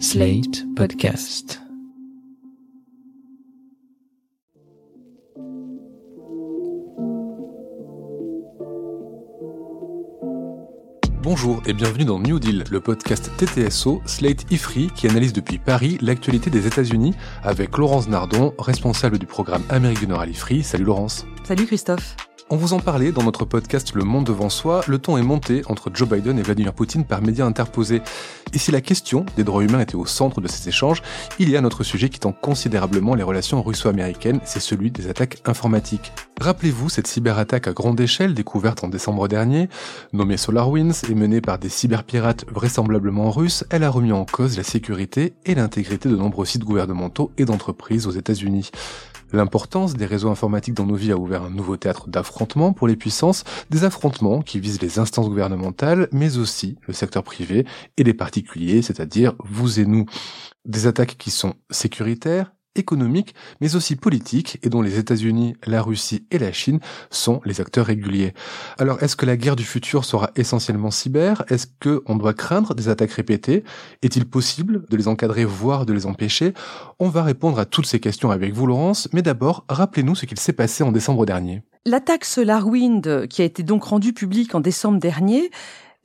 Slate Podcast. Bonjour et bienvenue dans New Deal, le podcast TTSO Slate Ifri qui analyse depuis Paris l'actualité des États-Unis avec Laurence Nardon, responsable du programme Amérique du Nord à l'Ifri. Salut Laurence. Salut Christophe. On vous en parlait dans notre podcast Le Monde devant soi, le ton est monté entre Joe Biden et Vladimir Poutine par médias interposés. Et si la question des droits humains était au centre de ces échanges, il y a un autre sujet qui tend considérablement les relations russo-américaines, c'est celui des attaques informatiques. Rappelez-vous cette cyberattaque à grande échelle découverte en décembre dernier, nommée SolarWinds et menée par des cyberpirates vraisemblablement russes, elle a remis en cause la sécurité et l'intégrité de nombreux sites gouvernementaux et d'entreprises aux États-Unis. L'importance des réseaux informatiques dans nos vies a ouvert un nouveau théâtre d'affrontements pour les puissances, des affrontements qui visent les instances gouvernementales, mais aussi le secteur privé et les particuliers, c'est-à-dire vous et nous. Des attaques qui sont sécuritaires, économiques, mais aussi politiques, et dont les États-Unis, la Russie et la Chine sont les acteurs réguliers. Alors, est-ce que la guerre du futur sera essentiellement cyber? Est-ce qu'on doit craindre des attaques répétées? Est-il possible de les encadrer, voire de les empêcher? On va répondre à toutes ces questions avec vous, Laurence, mais d'abord, rappelez-nous ce qu'il s'est passé en décembre dernier. L'attaque SolarWind, qui a été donc rendue publique en décembre dernier,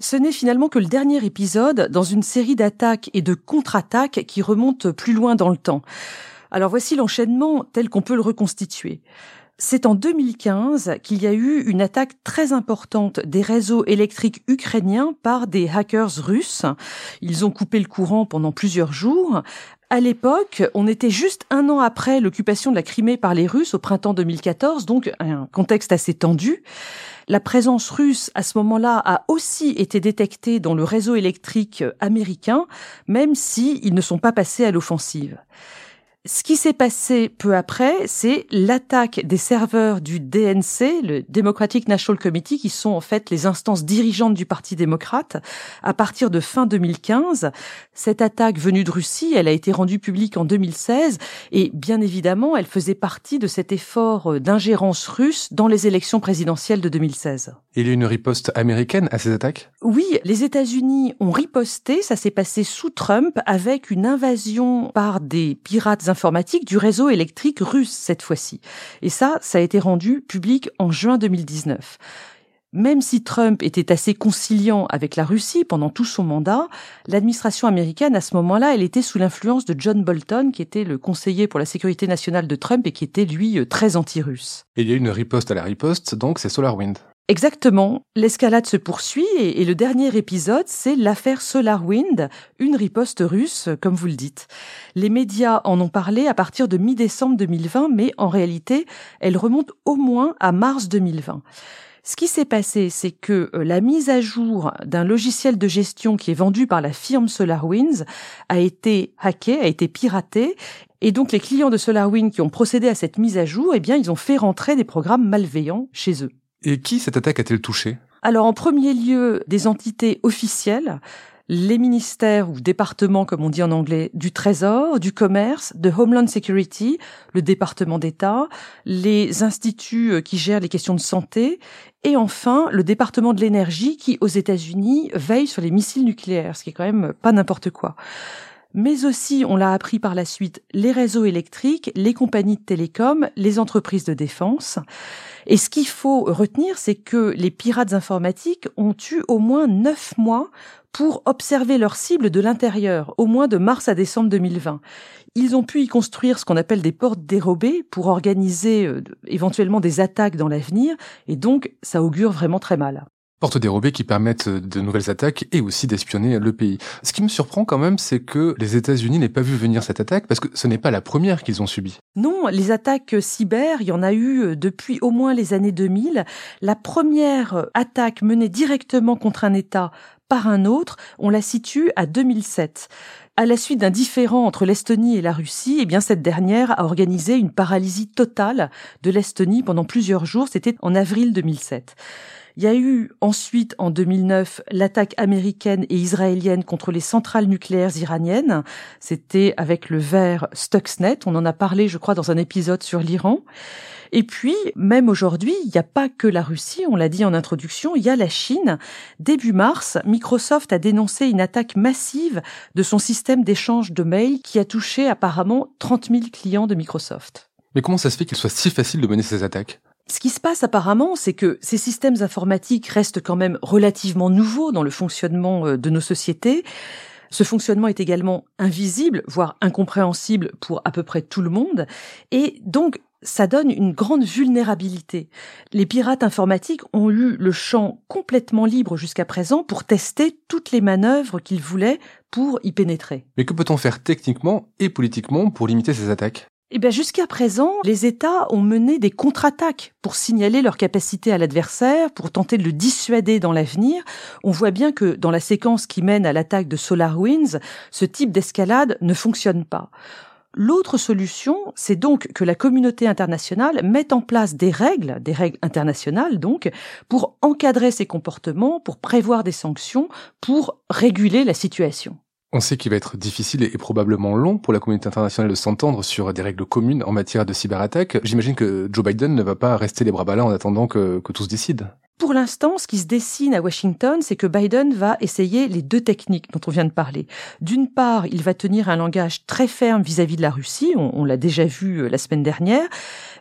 ce n'est finalement que le dernier épisode dans une série d'attaques et de contre-attaques qui remontent plus loin dans le temps. Alors voici l'enchaînement tel qu'on peut le reconstituer. C'est en 2015 qu'il y a eu une attaque très importante des réseaux électriques ukrainiens par des hackers russes. Ils ont coupé le courant pendant plusieurs jours. À l'époque, on était juste un an après l'occupation de la Crimée par les Russes au printemps 2014, donc un contexte assez tendu. La présence russe à ce moment-là a aussi été détectée dans le réseau électrique américain, même s'ils ils ne sont pas passés à l'offensive. Ce qui s'est passé peu après, c'est l'attaque des serveurs du DNC, le Democratic National Committee, qui sont en fait les instances dirigeantes du Parti démocrate, à partir de fin 2015. Cette attaque venue de Russie, elle a été rendue publique en 2016, et bien évidemment, elle faisait partie de cet effort d'ingérence russe dans les élections présidentielles de 2016. Il y a une riposte américaine à ces attaques? Oui, les États-Unis ont riposté, ça s'est passé sous Trump, avec une invasion par des pirates informatique du réseau électrique russe cette fois-ci. Et ça, ça a été rendu public en juin 2019. Même si Trump était assez conciliant avec la Russie pendant tout son mandat, l'administration américaine, à ce moment-là, elle était sous l'influence de John Bolton, qui était le conseiller pour la sécurité nationale de Trump et qui était, lui, très anti-russe. Il y a une riposte à la riposte, donc c'est SolarWind. Exactement. L'escalade se poursuit et, le dernier épisode, c'est l'affaire SolarWind, une riposte russe, comme vous le dites. Les médias en ont parlé à partir de mi-décembre 2020, mais en réalité, elle remonte au moins à mars 2020. Ce qui s'est passé, c'est que euh, la mise à jour d'un logiciel de gestion qui est vendu par la firme SolarWinds a été hacké, a été piraté, et donc les clients de SolarWinds qui ont procédé à cette mise à jour, eh bien, ils ont fait rentrer des programmes malveillants chez eux. Et qui cette attaque a-t-elle touché Alors en premier lieu, des entités officielles, les ministères ou départements, comme on dit en anglais, du Trésor, du Commerce, de Homeland Security, le département d'État, les instituts euh, qui gèrent les questions de santé, et enfin le département de l'énergie qui, aux États-Unis, veille sur les missiles nucléaires, ce qui est quand même pas n'importe quoi mais aussi, on l'a appris par la suite, les réseaux électriques, les compagnies de télécom, les entreprises de défense. Et ce qu'il faut retenir, c'est que les pirates informatiques ont eu au moins neuf mois pour observer leurs cibles de l'intérieur, au moins de mars à décembre 2020. Ils ont pu y construire ce qu'on appelle des portes dérobées pour organiser euh, éventuellement des attaques dans l'avenir, et donc ça augure vraiment très mal portes dérobées qui permettent de nouvelles attaques et aussi d'espionner le pays. Ce qui me surprend quand même, c'est que les États-Unis n'aient pas vu venir cette attaque parce que ce n'est pas la première qu'ils ont subie. Non, les attaques cyber, il y en a eu depuis au moins les années 2000. La première attaque menée directement contre un État par un autre, on la situe à 2007. À la suite d'un différend entre l'Estonie et la Russie, eh bien cette dernière a organisé une paralysie totale de l'Estonie pendant plusieurs jours. C'était en avril 2007. Il y a eu ensuite, en 2009, l'attaque américaine et israélienne contre les centrales nucléaires iraniennes. C'était avec le verre Stuxnet. On en a parlé, je crois, dans un épisode sur l'Iran. Et puis, même aujourd'hui, il n'y a pas que la Russie, on l'a dit en introduction, il y a la Chine. Début mars, Microsoft a dénoncé une attaque massive de son système d'échange de mails qui a touché apparemment 30 000 clients de Microsoft. Mais comment ça se fait qu'il soit si facile de mener ces attaques? Ce qui se passe apparemment, c'est que ces systèmes informatiques restent quand même relativement nouveaux dans le fonctionnement euh, de nos sociétés. Ce fonctionnement est également invisible, voire incompréhensible pour à peu près tout le monde. Et donc, ça donne une grande vulnérabilité. Les pirates informatiques ont eu le champ complètement libre jusqu'à présent pour tester toutes les manœuvres qu'ils voulaient pour y pénétrer. Mais que peut-on faire techniquement et politiquement pour limiter ces attaques? Eh bien, jusqu'à présent, les États ont mené des contre-attaques pour signaler leur capacité à l'adversaire, pour tenter de le dissuader dans l'avenir. On voit bien que dans la séquence qui mène à l'attaque de SolarWinds, ce type d'escalade ne fonctionne pas. L'autre solution, c'est donc que la communauté internationale mette en place des règles, des règles internationales donc, pour encadrer ces comportements, pour prévoir des sanctions, pour réguler la situation. On sait qu'il va être difficile et probablement long pour la communauté internationale de s'entendre sur des règles communes en matière de cyberattaque. J'imagine que Joe Biden ne va pas rester les bras ballants en attendant que, tout se décide. Pour l'instant, ce qui se dessine à Washington, c'est que Biden va essayer les deux techniques dont on vient de parler. D'une part, il va tenir un langage très ferme vis-à-vis de la Russie, on, l'a déjà vu euh, la semaine dernière,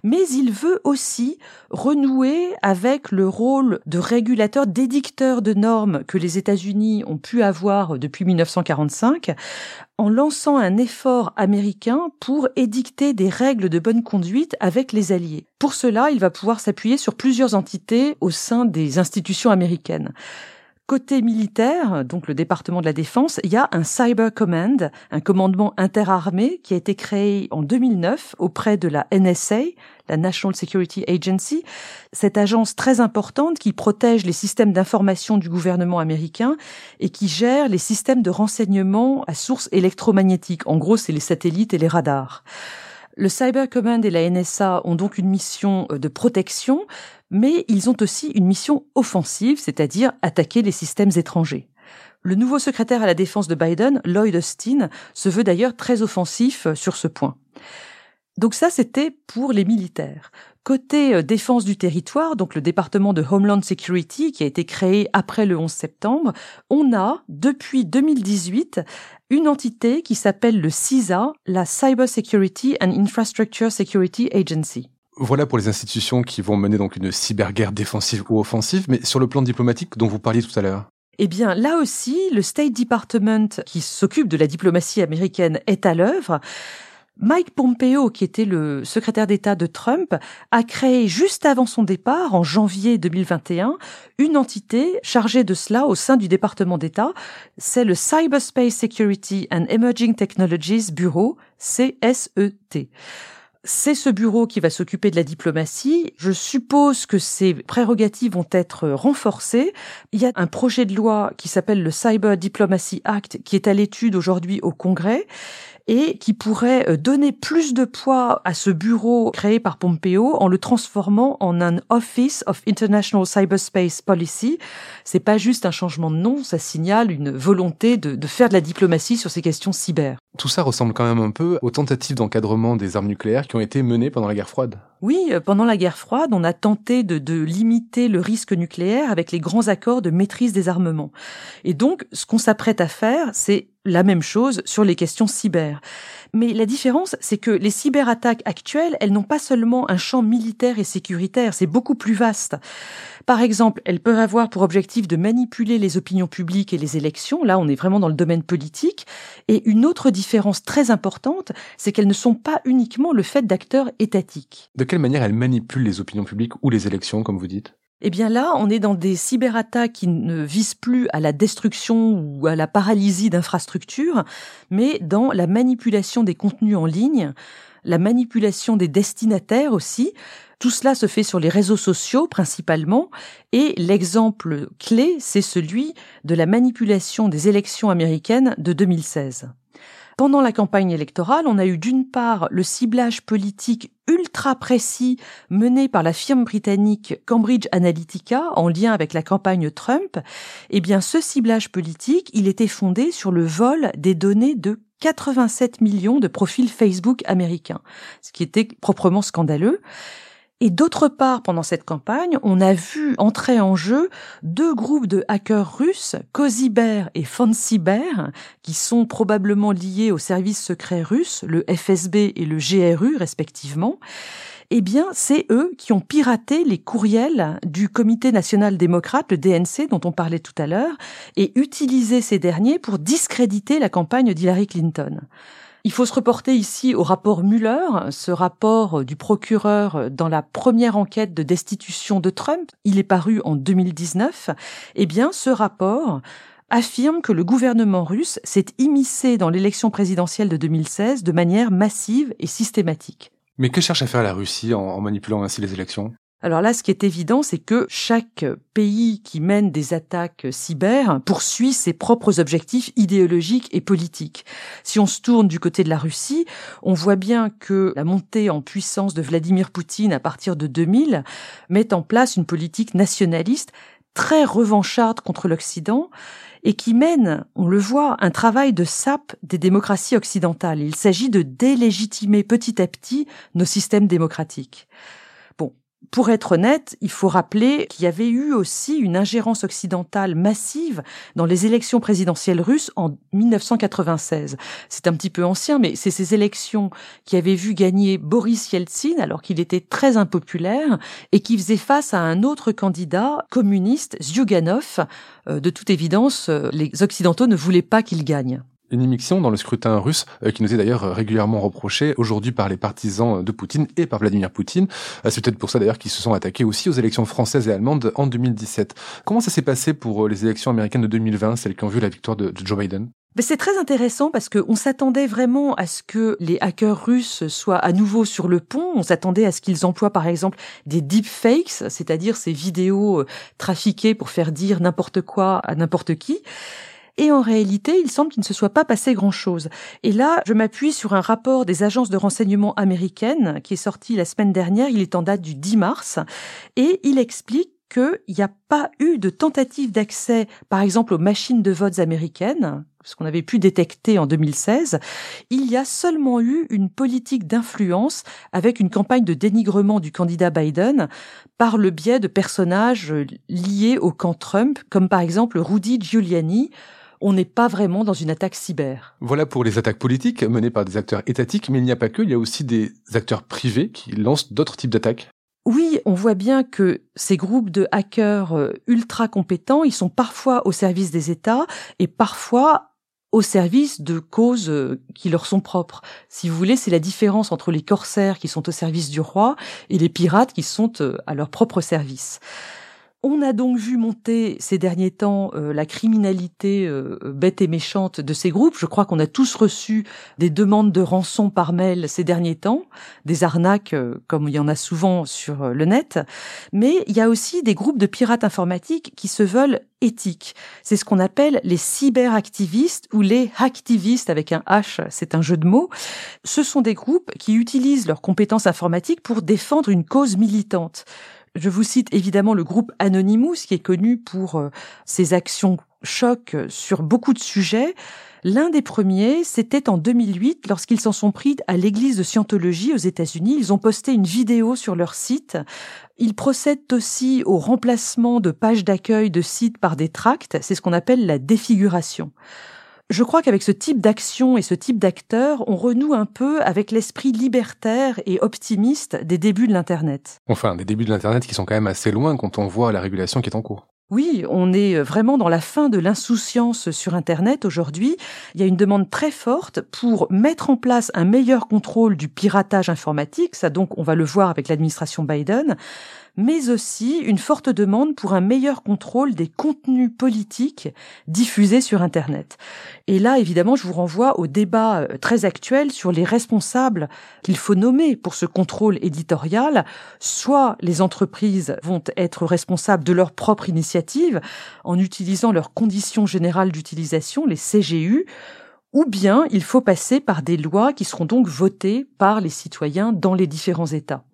mais il veut aussi renouer avec le rôle de régulateur, d'édicteur de normes que les États-Unis ont pu avoir depuis 1945 en lançant un effort américain pour édicter des règles de bonne conduite avec les alliés. Pour cela, il va pouvoir s'appuyer sur plusieurs entités au sein des institutions américaines. Côté militaire, donc le département de la défense, il y a un Cyber Command, un commandement interarmé qui a été créé en 2009 auprès de la NSA, la National Security Agency, cette agence très importante qui protège les systèmes d'information du gouvernement américain et qui gère les systèmes de renseignement à source électromagnétique. En gros, c'est les satellites et les radars. Le Cyber Command et la NSA ont donc une mission euh, de protection, mais ils ont aussi une mission offensive, c'est-à-dire attaquer les systèmes étrangers. Le nouveau secrétaire à la défense de Biden, Lloyd Austin, se veut d'ailleurs très offensif euh, sur ce point. Donc ça, c'était pour les militaires. Côté euh, défense du territoire, donc le département de Homeland Security qui a été créé après le 11 septembre, on a, depuis 2018, une entité qui s'appelle le CISA, la Cyber Security and Infrastructure Security Agency. Voilà pour les institutions qui vont mener donc une cyberguerre défensive ou offensive, mais sur le plan diplomatique dont vous parliez tout à l'heure. Eh bien, là aussi, le State Department qui s'occupe de la diplomatie américaine est à l'œuvre. Mike Pompeo, qui était le secrétaire d'État de Trump, a créé juste avant son départ, en janvier 2021, une entité chargée de cela au sein du département d'État. C'est le Cyberspace Security and Emerging Technologies Bureau, CSET. C'est ce bureau qui va s'occuper de la diplomatie. Je suppose que ses prérogatives vont être renforcées. Il y a un projet de loi qui s'appelle le Cyber Diplomacy Act qui est à l'étude aujourd'hui au Congrès et qui pourrait euh, donner plus de poids à ce bureau créé par Pompeo en le transformant en un Office of International Cyberspace Policy. C'est pas juste un changement de nom, ça signale une volonté de, de faire de la diplomatie sur ces questions cyber. Tout ça ressemble quand même un peu aux tentatives d'encadrement des armes nucléaires qui ont été menées pendant la guerre froide. Oui, euh, pendant la guerre froide, on a tenté de, de, limiter le risque nucléaire avec les grands accords de maîtrise des armements. Et donc, ce qu'on s'apprête à faire, c'est la même chose sur les questions cyber. Mais la différence, c'est que les cyberattaques actuelles, elles n'ont pas seulement un champ militaire et sécuritaire, c'est beaucoup plus vaste. Par exemple, elles peuvent avoir pour objectif de manipuler les opinions publiques et les élections. Là, on est vraiment dans le domaine politique. Et une autre différence très importante, c'est qu'elles ne sont pas uniquement le fait d'acteurs étatiques. De quelle manière elles manipulent les opinions publiques ou les élections, comme vous dites? Eh bien là, on est dans des cyberattaques qui ne visent plus à la destruction ou à la paralysie d'infrastructures, mais dans la manipulation des contenus en ligne, la manipulation des destinataires aussi. Tout cela se fait sur les réseaux sociaux principalement, et l'exemple clé, c'est celui de la manipulation des élections américaines de 2016. Pendant la campagne électorale, on a eu d'une part le ciblage politique ultra précis mené par la firme britannique Cambridge Analytica en lien avec la campagne Trump. Eh bien, ce ciblage politique, il était fondé sur le vol des données de 87 millions de profils Facebook américains, ce qui était proprement scandaleux. Et d'autre part, pendant cette campagne, on a vu entrer en jeu deux groupes de hackers russes, Cozybear et Fancybear, qui sont probablement liés au service secret russe, le FSB et le GRU respectivement. Eh bien, c'est eux qui ont piraté les courriels du Comité national démocrate, le DNC, dont on parlait tout à l'heure, et utilisé ces derniers pour discréditer la campagne d'Hillary Clinton. Il faut se reporter ici au rapport Mueller, ce rapport du procureur dans la première enquête de destitution de Trump. Il est paru en 2019. Eh bien, ce rapport affirme que le gouvernement russe s'est immiscé dans l'élection présidentielle de 2016 de manière massive et systématique. Mais que cherche à faire la Russie en, manipulant ainsi les élections? Alors là, ce qui est évident, c'est que chaque pays qui mène des attaques cyber poursuit ses propres objectifs idéologiques et politiques. Si on se tourne du côté de la Russie, on voit bien que la montée en puissance de Vladimir Poutine à partir de 2000 met en place une politique nationaliste très revancharde contre l'Occident et qui mène, on le voit, un travail de sape des démocraties occidentales. Il s'agit de délégitimer petit à petit nos systèmes démocratiques pour être honnête, il faut rappeler qu'il y avait eu aussi une ingérence occidentale massive dans les élections présidentielles russes en 1996. C'est un petit peu ancien, mais c'est ces élections qui avaient vu gagner Boris Yeltsin alors qu'il était très impopulaire et qui faisait face à un autre candidat communiste, Zyuganov. Euh, de toute évidence, euh, les Occidentaux ne voulaient pas qu'il gagne une émission dans le scrutin russe euh, qui nous est d'ailleurs régulièrement reprochée aujourd'hui par les partisans de Poutine et par Vladimir Poutine. Euh, c'est peut-être pour ça d'ailleurs qu'ils se sont attaqués aussi aux élections françaises et allemandes en 2017. Comment ça s'est passé pour euh, les élections américaines de 2020, celles qui ont vu la victoire de, Joe Biden? C'est très intéressant parce qu'on s'attendait vraiment à ce que les hackers russes soient à nouveau sur le pont. On s'attendait à ce qu'ils emploient par exemple des deepfakes, c'est-à-dire ces vidéos trafiquées pour faire dire n'importe quoi à n'importe qui. Et en réalité, il semble qu'il ne se soit pas passé grand-chose. Et là, je m'appuie sur un rapport des agences de renseignement américaines qui est sorti la semaine dernière, il est en date du 10 mars, et il explique qu'il n'y a pas eu de tentative d'accès, par exemple, aux machines de votes américaines, ce qu'on avait pu détecter en 2016, il y a seulement eu une politique d'influence avec une campagne de dénigrement du candidat Biden par le biais de personnages liés au camp Trump, comme par exemple Rudy Giuliani, on n'est pas vraiment dans une attaque cyber. Voilà pour les attaques politiques menées par des acteurs étatiques, mais il n'y a pas que, il y a aussi des acteurs privés qui lancent d'autres types d'attaques. Oui, on voit bien que ces groupes de hackers euh, ultra compétents, ils sont parfois au service des États et parfois au service de causes euh, qui leur sont propres. Si vous voulez, c'est la différence entre les corsaires qui sont au service du roi et les pirates qui sont euh, à leur propre service. On a donc vu monter ces derniers temps euh, la criminalité euh, bête et méchante de ces groupes. Je crois qu'on a tous reçu des demandes de rançon par mail ces derniers temps, des arnaques euh, comme il y en a souvent sur le net. Mais il y a aussi des groupes de pirates informatiques qui se veulent éthiques. C'est ce qu'on appelle les cyberactivistes ou les hacktivistes avec un H, c'est un jeu de mots. Ce sont des groupes qui utilisent leurs compétences informatiques pour défendre une cause militante. Je vous cite évidemment le groupe Anonymous, qui est connu pour euh, ses actions choc sur beaucoup de sujets. L'un des premiers, c'était en 2008, lorsqu'ils s'en sont pris à l'église de Scientologie aux États-Unis. Ils ont posté une vidéo sur leur site. Ils procèdent aussi au remplacement de pages d'accueil de sites par des tracts. C'est ce qu'on appelle la défiguration. Je crois qu'avec ce type d'action et ce type d'acteur, on renoue un peu avec l'esprit libertaire et optimiste des débuts de l'Internet. Enfin, des débuts de l'Internet qui sont quand même assez loin quand on voit la régulation qui est en cours. Oui, on est vraiment dans la fin de l'insouciance sur Internet aujourd'hui. Il y a une demande très forte pour mettre en place un meilleur contrôle du piratage informatique. Ça donc, on va le voir avec l'administration Biden mais aussi une forte demande pour un meilleur contrôle des contenus politiques diffusés sur Internet. Et là, évidemment, je vous renvoie au débat euh, très actuel sur les responsables qu'il faut nommer pour ce contrôle éditorial. Soit les entreprises vont être responsables de leur propre initiative en utilisant leurs conditions générales d'utilisation, les CGU, ou bien il faut passer par des lois qui seront donc votées par les citoyens dans les différents États.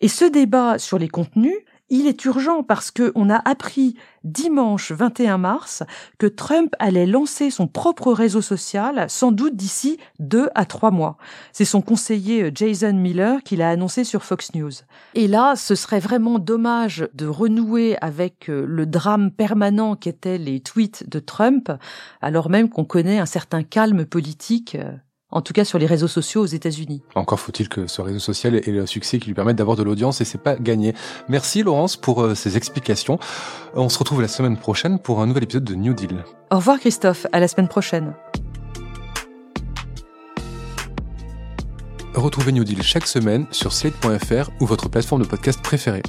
Et ce débat sur les contenus, il est urgent parce que on a appris dimanche 21 mars que Trump allait lancer son propre réseau social sans doute d'ici deux à trois mois. C'est son conseiller euh, Jason Miller qui l'a annoncé sur Fox News. Et là, ce serait vraiment dommage de renouer avec euh, le drame permanent qu'étaient les tweets de Trump, alors même qu'on connaît un certain calme politique euh, en tout cas sur les réseaux sociaux aux États-Unis. Encore faut-il que ce réseau social ait le succès qui lui permette d'avoir de l'audience et c'est pas gagné. Merci Laurence pour euh, ces explications. On se retrouve la semaine prochaine pour un nouvel épisode de New Deal. Au revoir Christophe, à la semaine prochaine. Retrouvez New Deal chaque semaine sur slate.fr ou votre plateforme de podcast préférée.